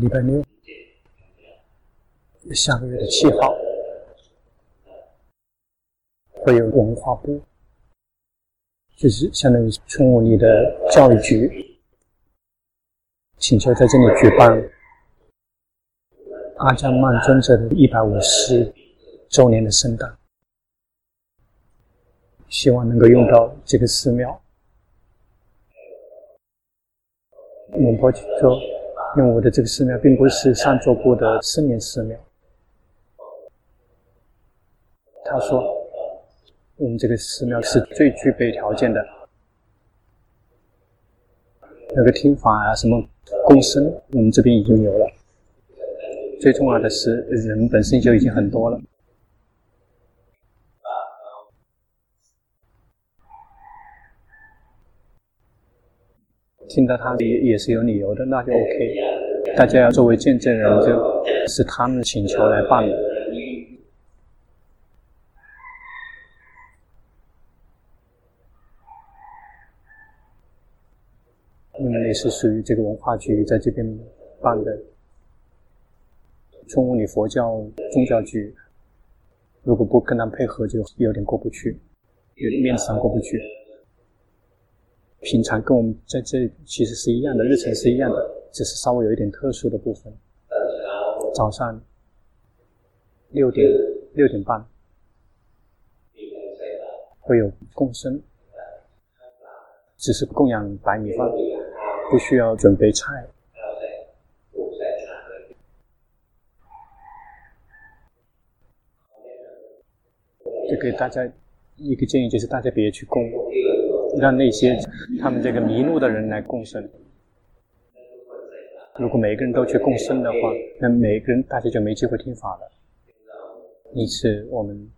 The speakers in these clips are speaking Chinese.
礼拜六，下个月的七号，会有文化部，就是相当于春武里的教育局，请求在这里举办。阿迦曼尊者的一百五十周年的圣诞，希望能够用到这个寺庙。龙婆说，因为我的这个寺庙并不是上座部的森林寺庙。他说，我们这个寺庙是最具备条件的，那个听法啊，什么共生，我们这边已经有了。最重要的是，人本身就已经很多了。听到他也也是有理由的，那就 OK。大家要作为见证人，就是他们的请求来办的。你们也是属于这个文化局在这边办的，春武里佛教宗教局，如果不跟他们配合，就有点过不去，有点面子上过不去。平常跟我们在这其实是一样的，日程是一样的，只是稍微有一点特殊的部分。早上六点六点半会有供生，只是供养白米饭，不需要准备菜。就给大家一个建议，就是大家别去供。让那些他们这个迷路的人来共生。如果每个人都去共生的话，那每个人大家就没机会听法了。因此，我们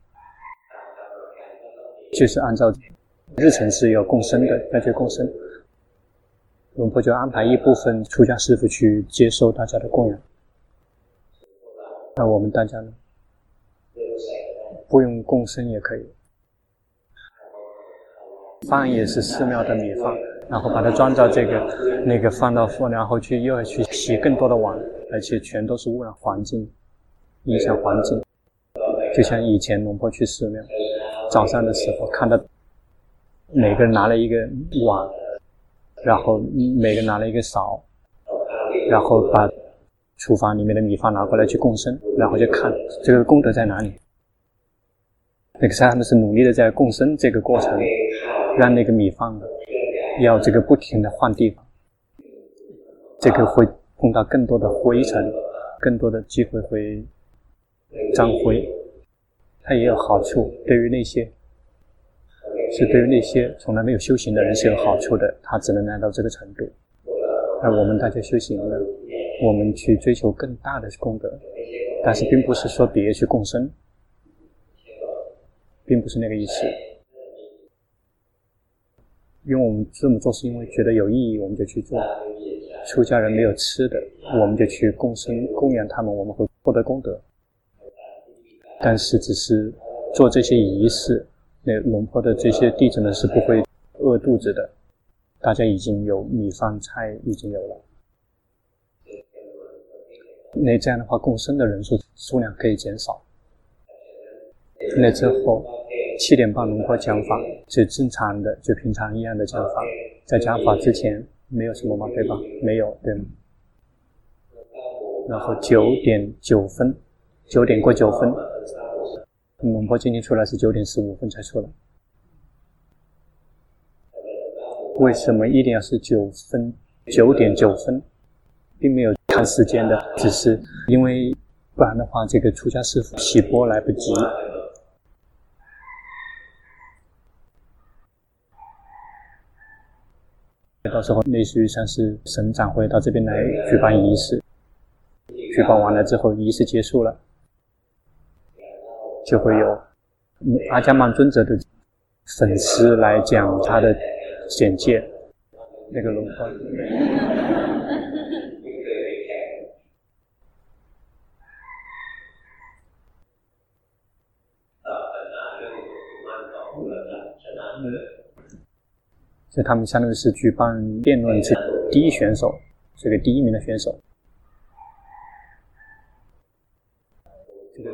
就是按照日程是要共生的，那就共生。龙婆就安排一部分出家师父去接受大家的供养。那我们大家呢，不用共生也可以。饭也是寺庙的米饭，然后把它装到这个那个放到佛，然后去又要去洗更多的碗，而且全都是污染环境，影响环境。就像以前龙婆去寺庙，早上的时候看到每个人拿了一个碗，然后每个人拿了一个勺，然后把厨房里面的米饭拿过来去供生，然后就看这个功德在哪里。那个时候他们是努力的在供生这个过程。让那个米饭要这个不停的换地方，这个会碰到更多的灰尘，更多的机会会沾灰。它也有好处，对于那些是对于那些从来没有修行的人是有好处的，他只能来到这个程度。而我们大家修行呢，我们去追求更大的功德，但是并不是说别去共生，并不是那个意思。因为我们这么做是因为觉得有意义，我们就去做。出家人没有吃的，我们就去供生供养他们，我们会获得功德。但是只是做这些仪式，那龙婆的这些弟子呢是不会饿肚子的。大家已经有米饭菜已经有了，那这样的话共生的人数数量可以减少。那之后。七点半龙婆讲法，是正常的，就平常一样的讲法。在讲法之前没有什么嘛，对吧？没有，对吗？然后九点九分，九点过九分，龙婆今天出来是九点十五分才出来。为什么一定要是九分？九点九分，并没有看时间的，只是因为不然的话，这个出家师父起钵来不及。到时候类似于像是省长会到这边来举办仪式，举办完了之后仪式结束了，就会有阿加曼尊者的粉丝来讲他的简介，那个轮廓。就他们相当于是举办辩论之第一选手，这个第一名的选手。这个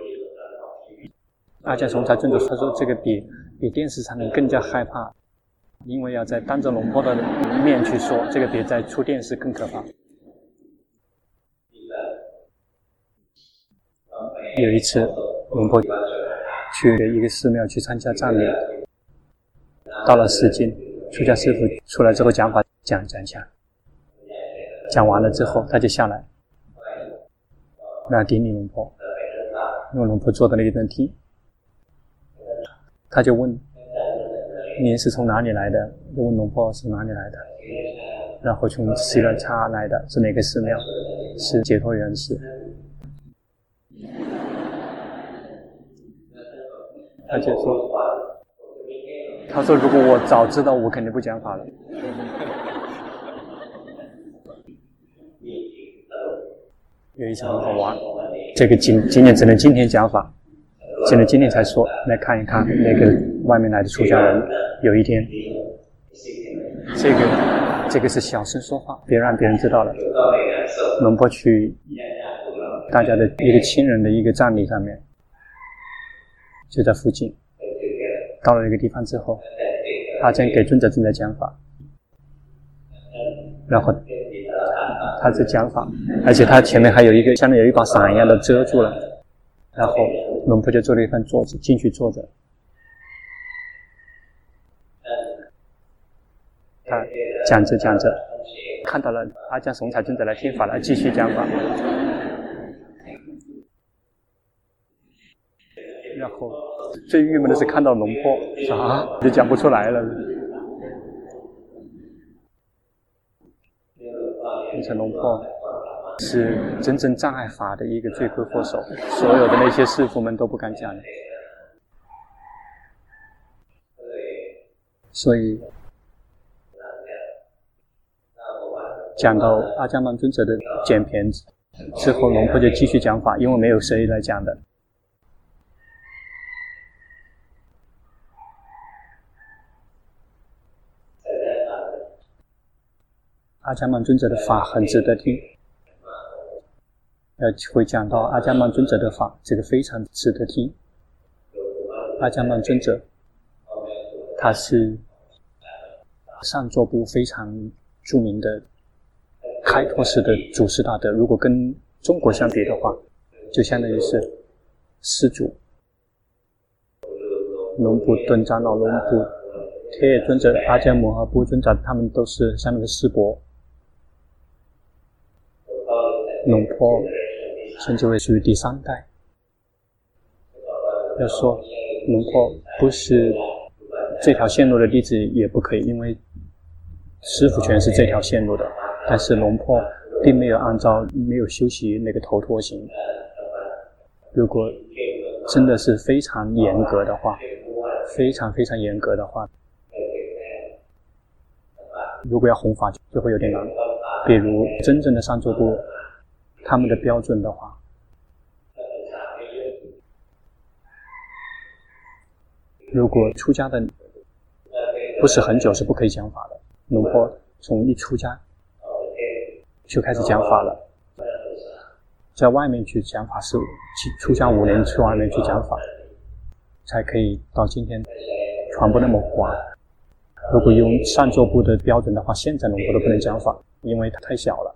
阿加雄才尊重，他说这个比比电视上面更加害怕，因为要在当着龙波的面去说，这个比在出电视更可怕。有一次，龙波去一个寺庙去参加葬礼。到了寺间。出家师父出来之后讲法，讲讲讲，讲完了之后他就下来，那顶礼龙婆，因为龙婆坐的那个电梯，他就问：“您是从哪里来的？”就问龙婆是哪里来的，然后从西兰差来的，是哪个寺庙？是解脱园寺。他就说：“他说如果我早知道，我肯定不讲法了。”有一次很好玩，这个今今年只能今天讲法，只能今天才说。来看一看那个外面来的出家人，有一天，这个这个是小声说话，别让别人知道了。龙婆去大家的一个亲人的一个葬礼上面。就在附近，到了那个地方之后，阿姜给尊者正在讲法，然后他在讲法，而且他前面还有一个像有一把伞一样的遮住了，然后龙婆就坐了一张桌子进去坐着，他讲着讲着，看到了阿姜松才尊者来听法了，继续讲法。然后最郁闷的是看到龙婆，啥就讲不出来了。变成龙婆是真正障碍法的一个罪魁祸首，所有的那些师父们都不敢讲。所以讲到阿姜曼尊者的简片之后，龙婆就继续讲法，因为没有谁来讲的。阿姜曼尊者的法很值得听，呃，会讲到阿姜曼尊者的法，这个非常值得听。阿姜曼尊者，他是上座部非常著名的开拓式的祖师大德。如果跟中国相比的话，就相当于是师祖、龙布顿长老、龙布铁尊者、阿姜摩诃波尊者，他们都是相当于师伯。龙婆称之为属于第三代。要说龙婆不是这条线路的弟子也不可以，因为师傅全是这条线路的。但是龙婆并没有按照没有修习那个头陀行。如果真的是非常严格的话，非常非常严格的话，如果要弘法就会有点难。比如真正的上座部。他们的标准的话，如果出家的不是很久，是不可以讲法的。龙婆从一出家就开始讲法了，在外面去讲法是出家五年去外面去讲法，才可以到今天传播那么广。如果用上座部的标准的话，现在龙婆都不能讲法，因为它太小了。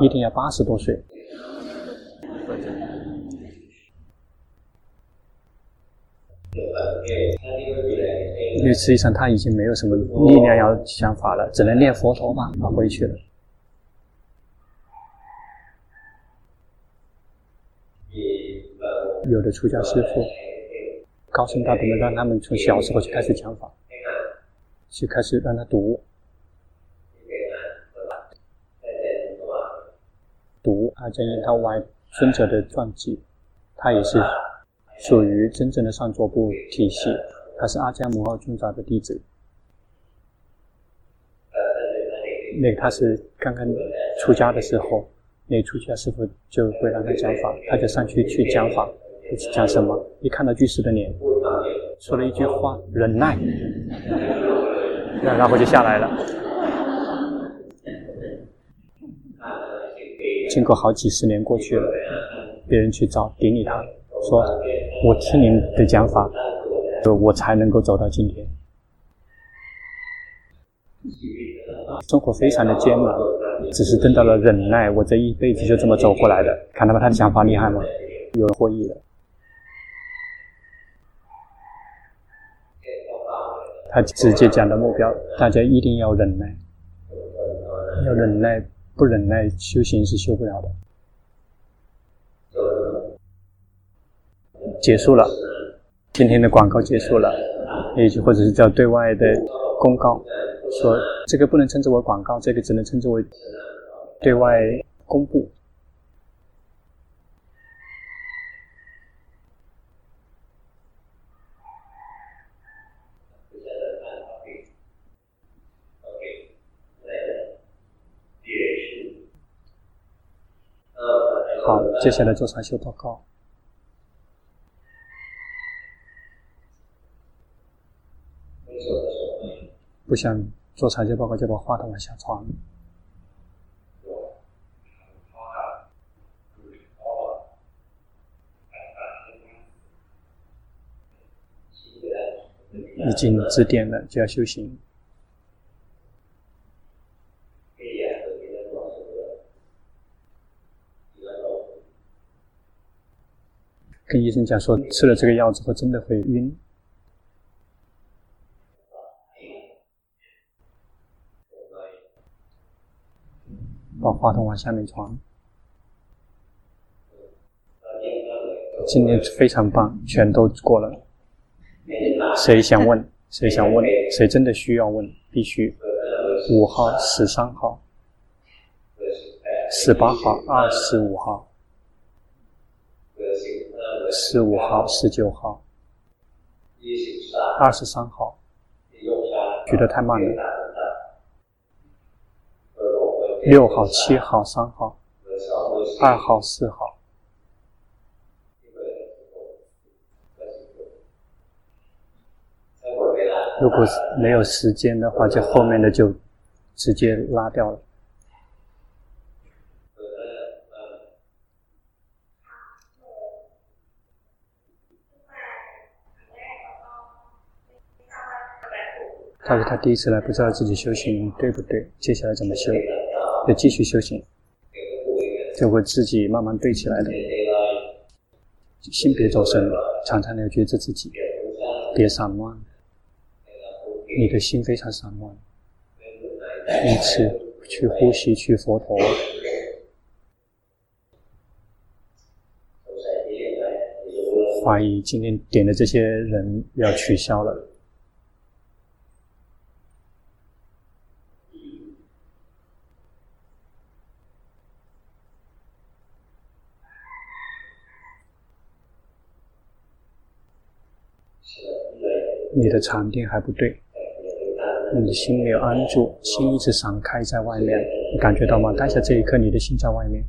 一定要八十多岁，因为实际上他已经没有什么力量要讲法了，只能念佛陀嘛，他回去了。有的出家师父，高僧大德们让他们从小时候就开始讲法，就开始让他读。读阿姜因他外尊者的传记，他也是属于真正的上座部体系，他是阿姜摩诃尊者的弟子。那个他是刚刚出家的时候，那出家师父就会让他讲法，他就上去去讲法，讲什么？一看到居士的脸，说了一句话：“忍耐。”然后就下来了。经过好几十年过去了，别人去找顶礼他，说我听您的讲法，我才能够走到今天。生活非常的艰难，只是得到了忍耐，我这一辈子就这么走过来的。看到吗？他的想法厉害吗？有人获益了。他直接讲的目标，大家一定要忍耐，要忍耐，不忍耐修行是修不了的。结束了，今天的广告结束了，也就或者是叫对外的公告，说这个不能称之为广告，这个只能称之为对外公布。好，接下来做禅修报告。不想做禅修报告，就把话筒往下传。已经指点了，就要修行。跟医生讲说，吃了这个药之后真的会晕。把话筒往下面传。今天非常棒，全都过了。谁想问？谁想问？谁真的需要问？必须。五号、十三号、十八号、二十五号。十五号、十九号、二十三号，举得太慢了。六号、七号、三号、二号、四号。如果没有时间的话，就后面的就直接拉掉了。他说他第一次来，不知道自己修行对不对，接下来怎么修？要继续修行，就会自己慢慢对起来的。心别走神，常常要觉知自己，别散乱。你的心非常散乱，因此去呼吸，去佛陀。怀疑今天点的这些人要取消了。你的禅定还不对，你的心没有安住，心一直散开在外面，你感觉到吗？当下这一刻，你的心在外面，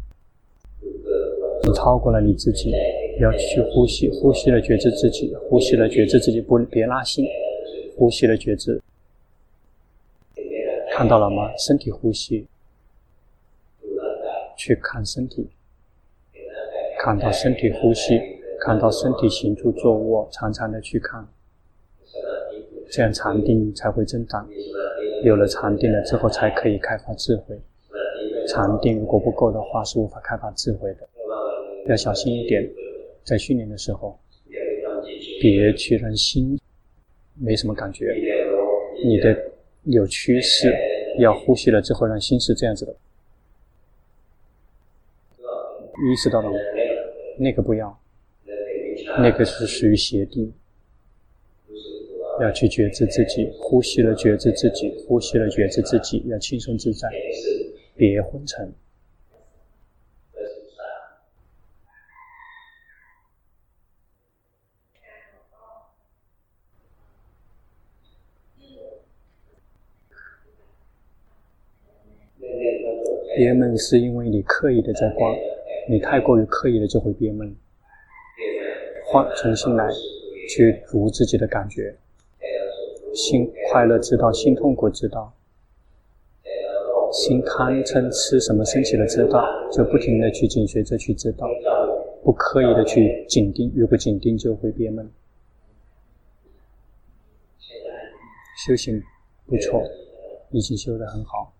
你超过了你自己，要去呼吸，呼吸了觉知自己，呼吸了觉知自己，不别拉心，呼吸了觉知，看到了吗？身体呼吸，去看身体，看到身体呼吸，看到身体行住坐卧，常常的去看。这样禅定才会增长，有了禅定了之后，才可以开发智慧。禅定如果不够的话，是无法开发智慧的。要小心一点，在训练的时候，别去让心没什么感觉。你的有趋势，要呼吸了之后，让心是这样子的。意识到了吗？那个不要，那个是属于邪定。要去觉知自己，呼吸了觉知自己，呼吸了觉知自己，要轻松自在，别昏沉。憋闷是因为你刻意的在逛，你太过于刻意的就会憋闷。换，重新来，去读自己的感觉。心快乐知道，心痛苦知道，心贪嗔痴什么升起了知道，就不停的去紧随着去知道，不刻意的去紧盯，如果紧盯就会憋闷。修行不错，已经修得很好，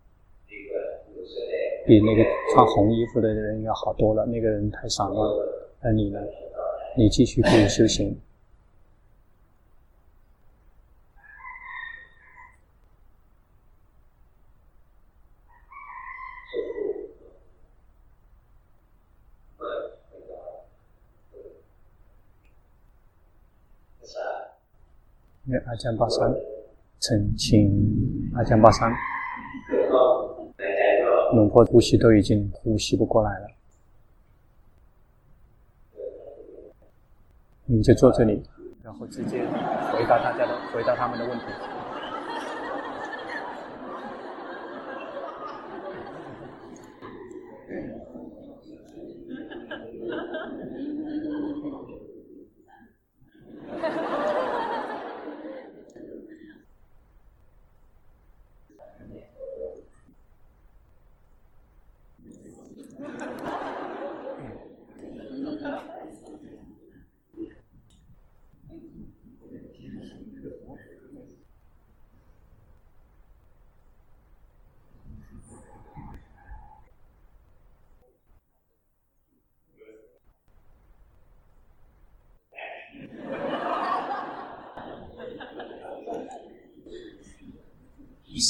比那个穿红衣服的人要好多了。那个人太散乱，而你呢？你继续可以修行。那阿江巴桑，澄清阿江巴桑，龙婆呼吸都已经呼吸不过来了。你就坐这里，然后直接回答大家的，回答他们的问题。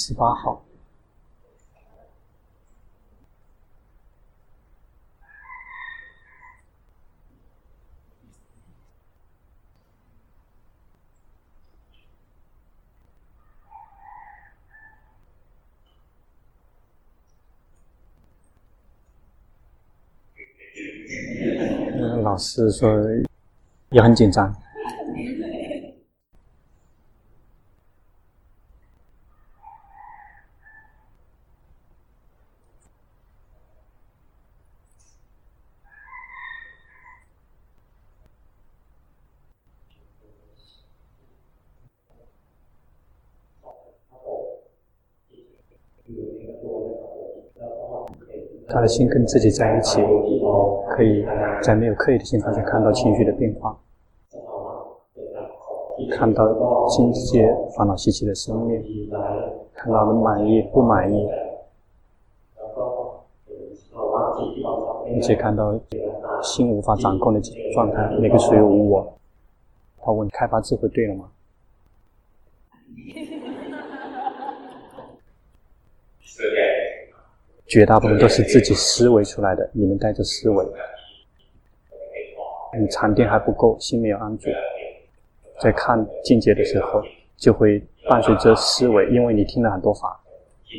十八号，老师说也很紧张。他心跟自己在一起，可以在没有刻意的情况下看到情绪的变化，看到境界烦恼习气的生灭，看到了满意不满意，并且看到心无法掌控的状态，那个属于无我。他问：开发智慧对了吗？绝大部分都是自己思维出来的，你们带着思维，你禅定还不够，心没有安住，在看境界的时候，就会伴随着思维，因为你听了很多法，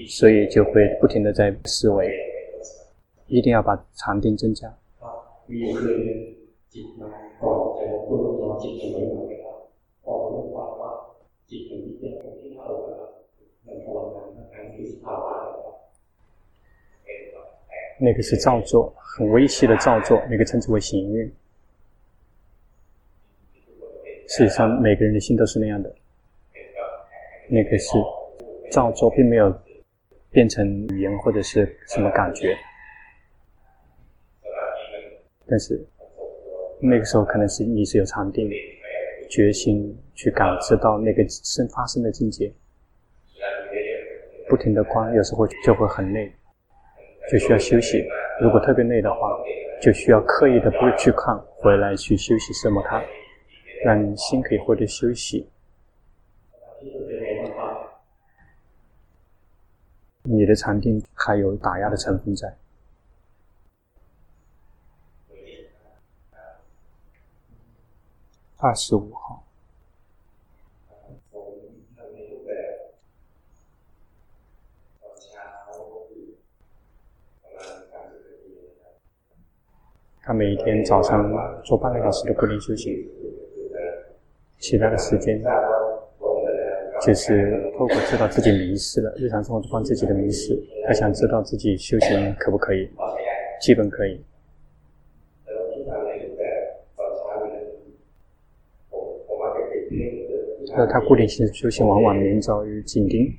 所以就会不停的在思维，一定要把禅定增加。那个是造作，很微细的造作，那个称之为行运。事实上，每个人的心都是那样的。那个是造作，并没有变成语言或者是什么感觉。但是那个时候，可能是你是有禅定、决心去感知到那个生发生的境界，不停的观，有时候就会很累。就需要休息，如果特别累的话，就需要刻意的不去看，回来去休息什么它，让你心可以获得休息。你的禅定还有打压的成分在。二十五号。他每天早上做半个小时的固定修行，其他的时间就是透过知道自己迷失了，日常生活中帮自己的迷失，他想知道自己修行可不可以，基本可以。那他固定性修行往往明早于紧盯，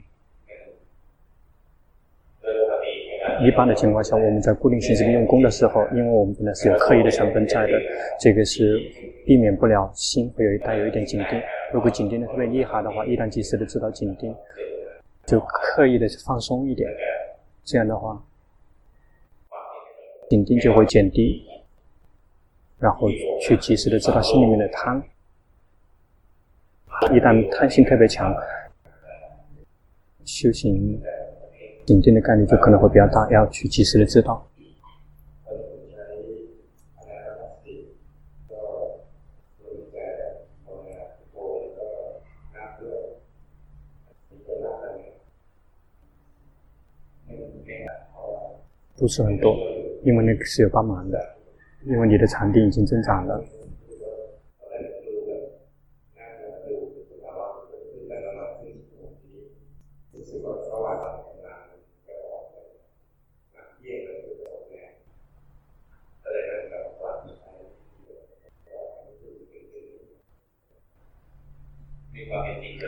一般的情况下，我们在固定形式的用功的时候，因为我们本来是有刻意的成分在的，这个是避免不了心会有带有一点紧盯。如果紧盯的特别厉害的话，一旦及时的知道紧盯，就刻意的放松一点，这样的话，紧盯就会减低，然后去及时的知道心里面的贪。一旦贪心特别强，修行紧盯的概率就可能会比较大，要去及时的知道。不是很多，因为那个是有帮忙的，因为你的场地已经增长了。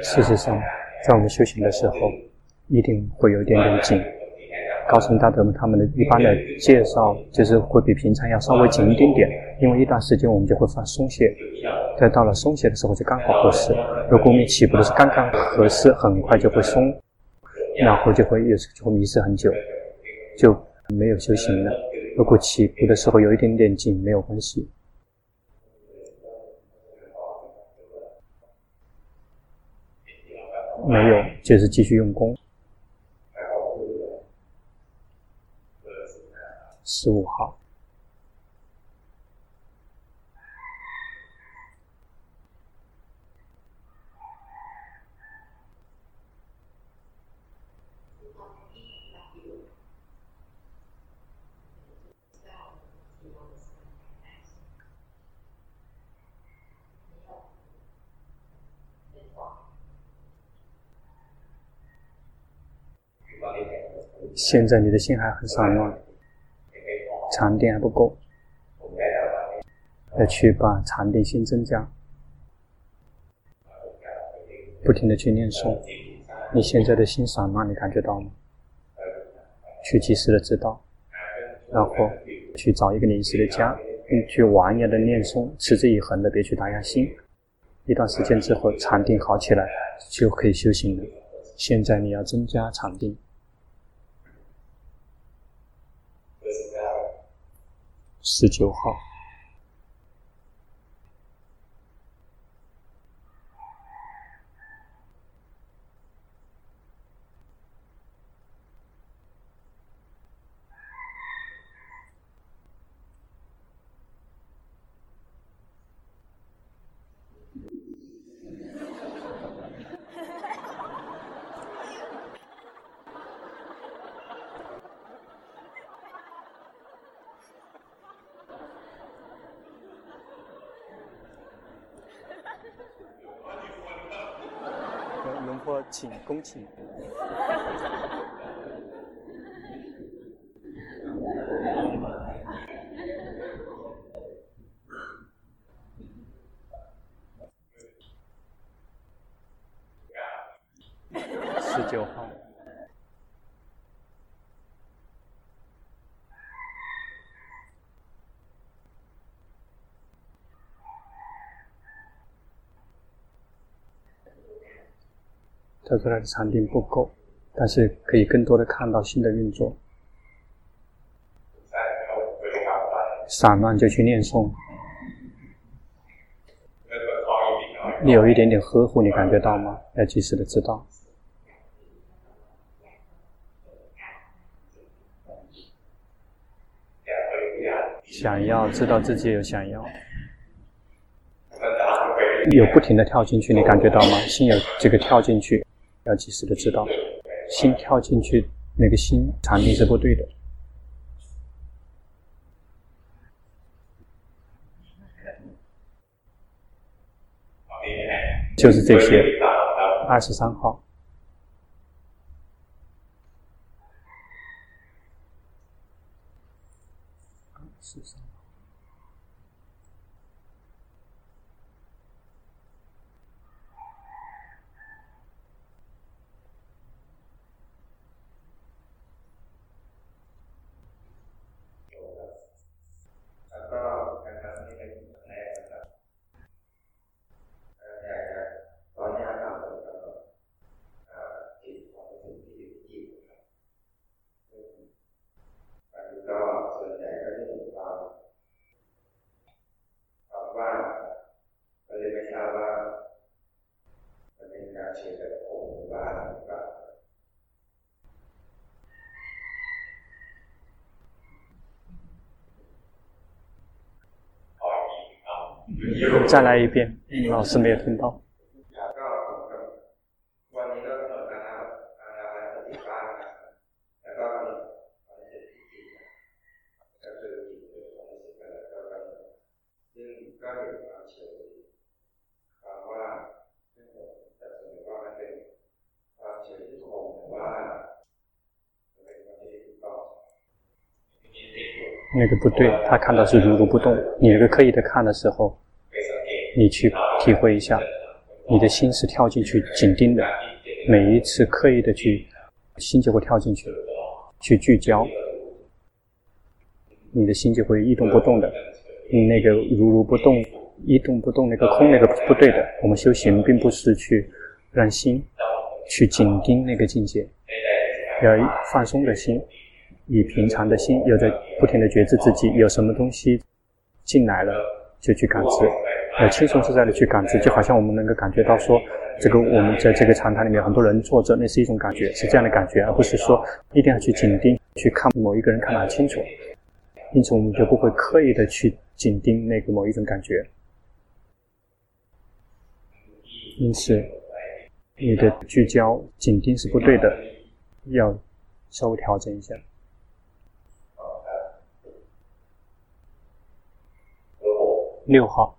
事实上，在我们修行的时候，一定会有一点点紧。高僧大德们他们的一般的介绍，就是会比平常要稍微紧一点点，因为一段时间我们就会放松懈，但到了松懈的时候就刚好合适。如果我们起步的是刚刚合适，很快就会松，然后就会有时就会迷失很久，就没有修行了。如果起步的时候有一点点紧，没有关系。没有，就是继续用功。十五号。现在你的心还很散乱，禅定还不够，要去把禅定心增加，不停的去念诵。你现在的心散乱，你感觉到吗？去及时的知道，然后去找一个临时的家，你去顽言的念诵，持之以恒的，别去打压心。一段时间之后，禅定好起来，就可以修行了。现在你要增加禅定。十九号。请恭请。十九号。得出来的禅定不够，但是可以更多的看到心的运作。散乱就去念诵，你有一点点呵护，你感觉到吗？要及时的知道。想要知道自己有想要，有不停的跳进去，你感觉到吗？心有这个跳进去。要及时的知道，心跳进去，那个心禅定是不对的，就是这些。二十三号。再来一遍，老师没有听到。那个不对，他看到是如如不动。你那个刻意的看的时候，你去体会一下，你的心是跳进去紧盯的。每一次刻意的去，心就会跳进去，去聚焦，你的心就会一动不动的。那个如如不动、一动不动那个空那个不对的。我们修行并不是去让心去紧盯那个境界，要放松的心。以平常的心，有在不停的觉知自己，有什么东西进来了，就去感知，呃，轻松自在的去感知，就好像我们能够感觉到说，这个我们在这个长谈里面，很多人坐着，那是一种感觉，是这样的感觉，而不是说一定要去紧盯，去看某一个人看得很清楚，因此我们就不会刻意的去紧盯那个某一种感觉，因此你的聚焦紧盯是不对的，要稍微调整一下。六号，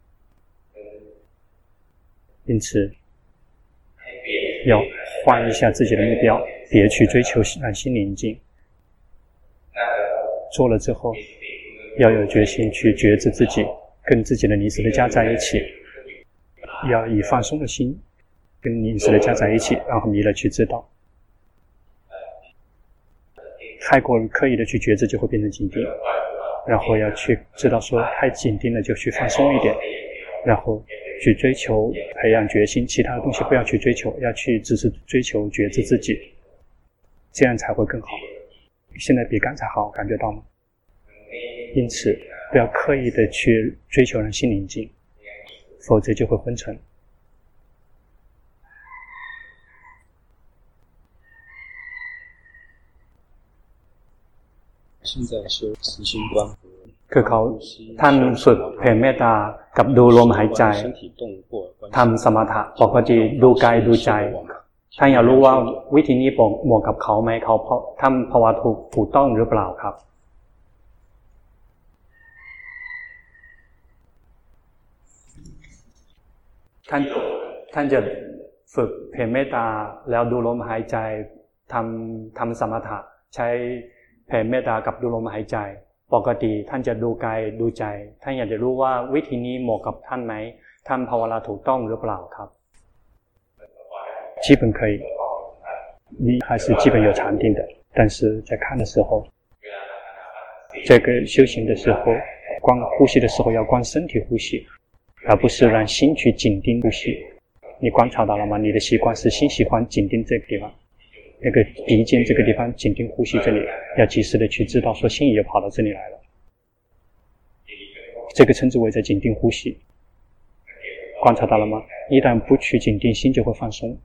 因此，要换一下自己的目标，别去追求让心宁静。做了之后，要有决心去觉知自己，跟自己的临时的家在一起。要以放松的心，跟临时的加在一起，然后弥勒去知道。太过刻意的去觉知，就会变成紧盯。然后要去知道说，太紧盯了就去放松一点，然后去追求培养决心，其他的东西不要去追求，要去只是追求觉知自己，这样才会更好。现在比刚才好，感觉到吗？因此，不要刻意的去追求让心宁静。否则就会昏沉。现在修慈心观， คือเขาท่านฝึกแผ่เมตตากับดูลมหายใจทำสมถะปกติดูกายดูใจท่านอยากรู้ว่าวิธีนี้เหมาะกับเขาไหมเขาทำภาวะถูกถูกต้องหรือเปล่าครับท่านท่านจะฝึกเพ่เมตตาแล้วดูลมหายใจทำทำสมถะ ใช้แผ่เมตตากับดูลมหายใจ ปกติท่านจะดูกายดูใจท่านอยากจะรู้ว่าวิธีนี้เหมาะกับท่านไหมท่านภาวนาถูกต้องหรือเปล่าครับ基本可以你还是基本有禅定的但是在看的时候这个修行的时候观呼吸的时候要观身体呼吸而不是让心去紧盯呼吸，你观察到了吗？你的习惯是心喜欢紧盯这个地方， 那个鼻尖这个地方紧盯呼吸这里，要及时的去知道说心也跑到这里来了，这个称之为在紧盯呼吸。观察到了吗？一旦不去紧盯，心就会放松。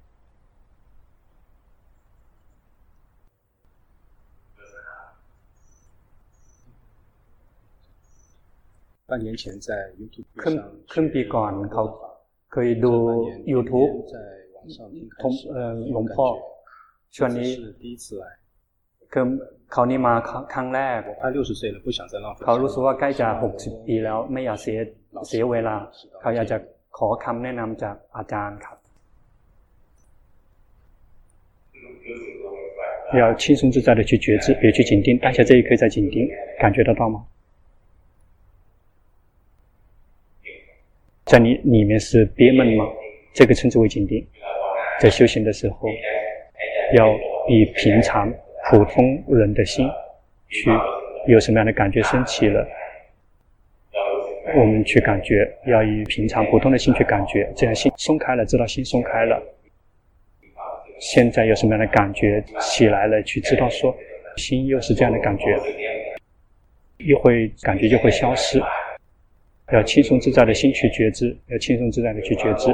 半年前在 YouTube 上，ครึ่งปีก่อนเขาเคยดู YouTube ทงเอ่อหลวงพ่อ ช่วงนี้คือเขานี่มาครั้งแรกเขารู้สึกว่าใกล้จะหกสิบปีแล้วไม่อยากเสียเสียเวลาเขาอยากจะขอคำแนะนำจากอาจารย์ครับ要轻松自在的去觉知，别去紧盯，当下这一刻在紧盯，感觉得到吗？ 在你里面是憋闷吗？这个称之为静定。在修行的时候， 要以平常普通人的心去，有什么样的感觉升起了，我们去感觉，要以平常普通的心去感觉，这样心松开了，知道心松开了。现在有什么样的感觉起来了，去知道说，心又是这样的感觉，一会感觉就会消失。要轻松自在的心去觉知，要轻松自在的去觉知。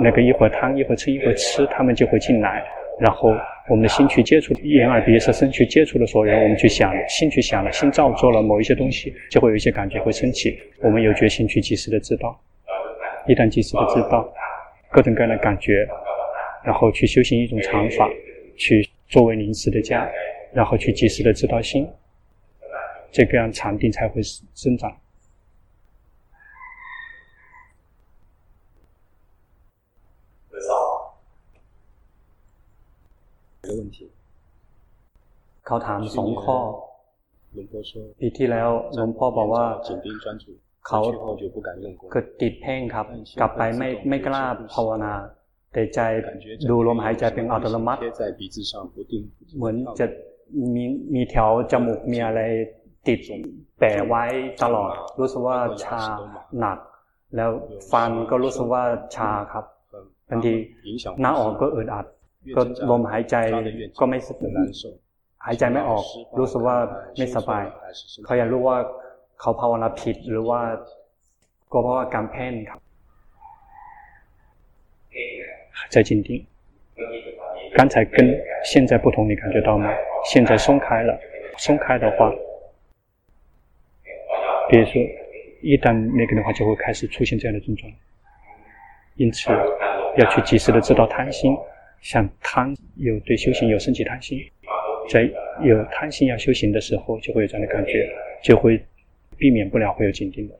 那个一会儿贪，一会儿嗔，一会儿痴，他们就会进来，然后我们的心去接触，眼耳鼻舌身去接触的时候，然后，我们去想，心去想了，心造作了某一些东西，就会有一些感觉会升起。我们有决心去及时的知道，一旦及时的知道各种各样的感觉。然后去修行一种禅法，去作为临时的家，然后去及时的知道心，这个样禅定才会生长。 เขาถามสองข้อ ปีที่แล้วหลวงพ่อบอกว่า เขาเกิดติดเพ่งครับ กลับไปไม่ไม่กล้าภาวนา แต่ใจดูลมหายใจเป็นอัตโนมัติ เหมือนจะมีมีแถวจมูกมีอะไรติดแปะไว้ตลอด รู้สึกว่าชาหนัก แล้วฟันก็รู้สึกว่าชาครับบางทีหน้าออกก็อึดอัด ก็ลมหายใจก็ไม่สบาย หายใจไม่ออก รู้สึกว่าไม่สบายเขาอยากรู้ว่าเขาภาวนาผิดหรือว่าก็เพราะว่าการเพ่งครับ在静定，刚才跟现在不同，你感觉到吗？现在松开了，松开的话，比如说，一旦那个的话，就会开始出现这样的症状。因此，要去及时的知道贪心，像贪有对修行有升起贪心， 在有贪心要修行的时候，就会有这样的感觉，就会避免不了会有静定的。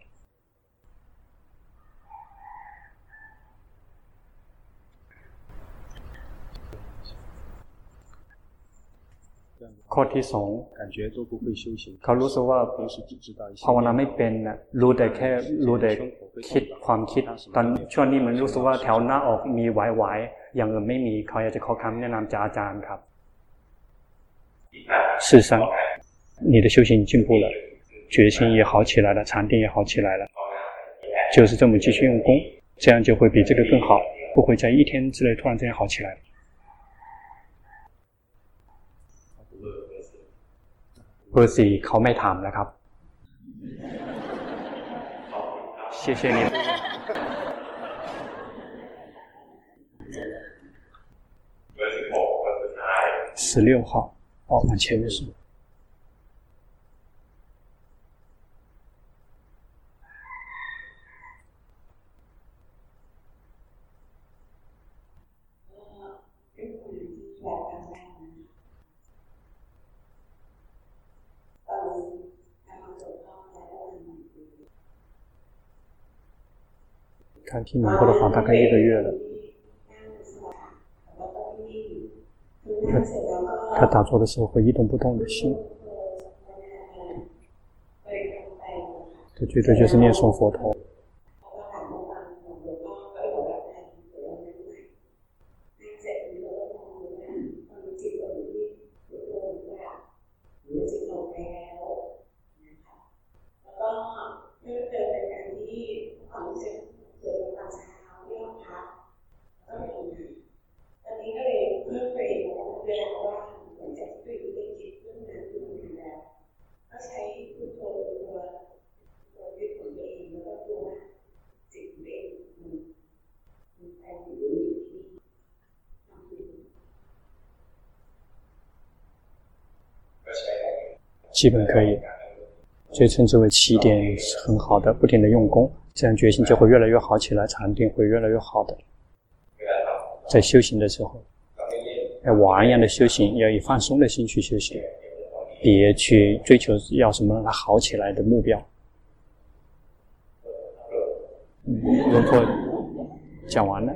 ข้อที่สองเขารู้สึกว่าภาวนาไม่เป็นนะรู้แต่แค่รู้แต่คิดความคิด ตอนช่วงนี้เหมือนรู้สึกว่าแถวหน้าออกมีไหวๆอย่างอื่นไม่มีเขาอยากจะขอคำแนะนำจากอาจารย์ครับ 事实上你的修行进步了决心也好起来了禅定也好起来了就是这么继续用功这样就会比这个更好不会在一天之内突然之间好起来เบอร์สี่เขาไม่ถามนะครับ谢谢你十六号 哦，往前面数看听龙婆的话大概一个月了。他打坐的时候会一动不动的心，他觉得就是念诵佛陀。基本可以，所以称之为起点是很好的，不停的用功，这样决心就会越来越好起来，禅定会越来越好的。在修行的时候，要玩一样的修行，要以放松的心去修行，别去追求要什么让它好起来的目标。如果讲完了。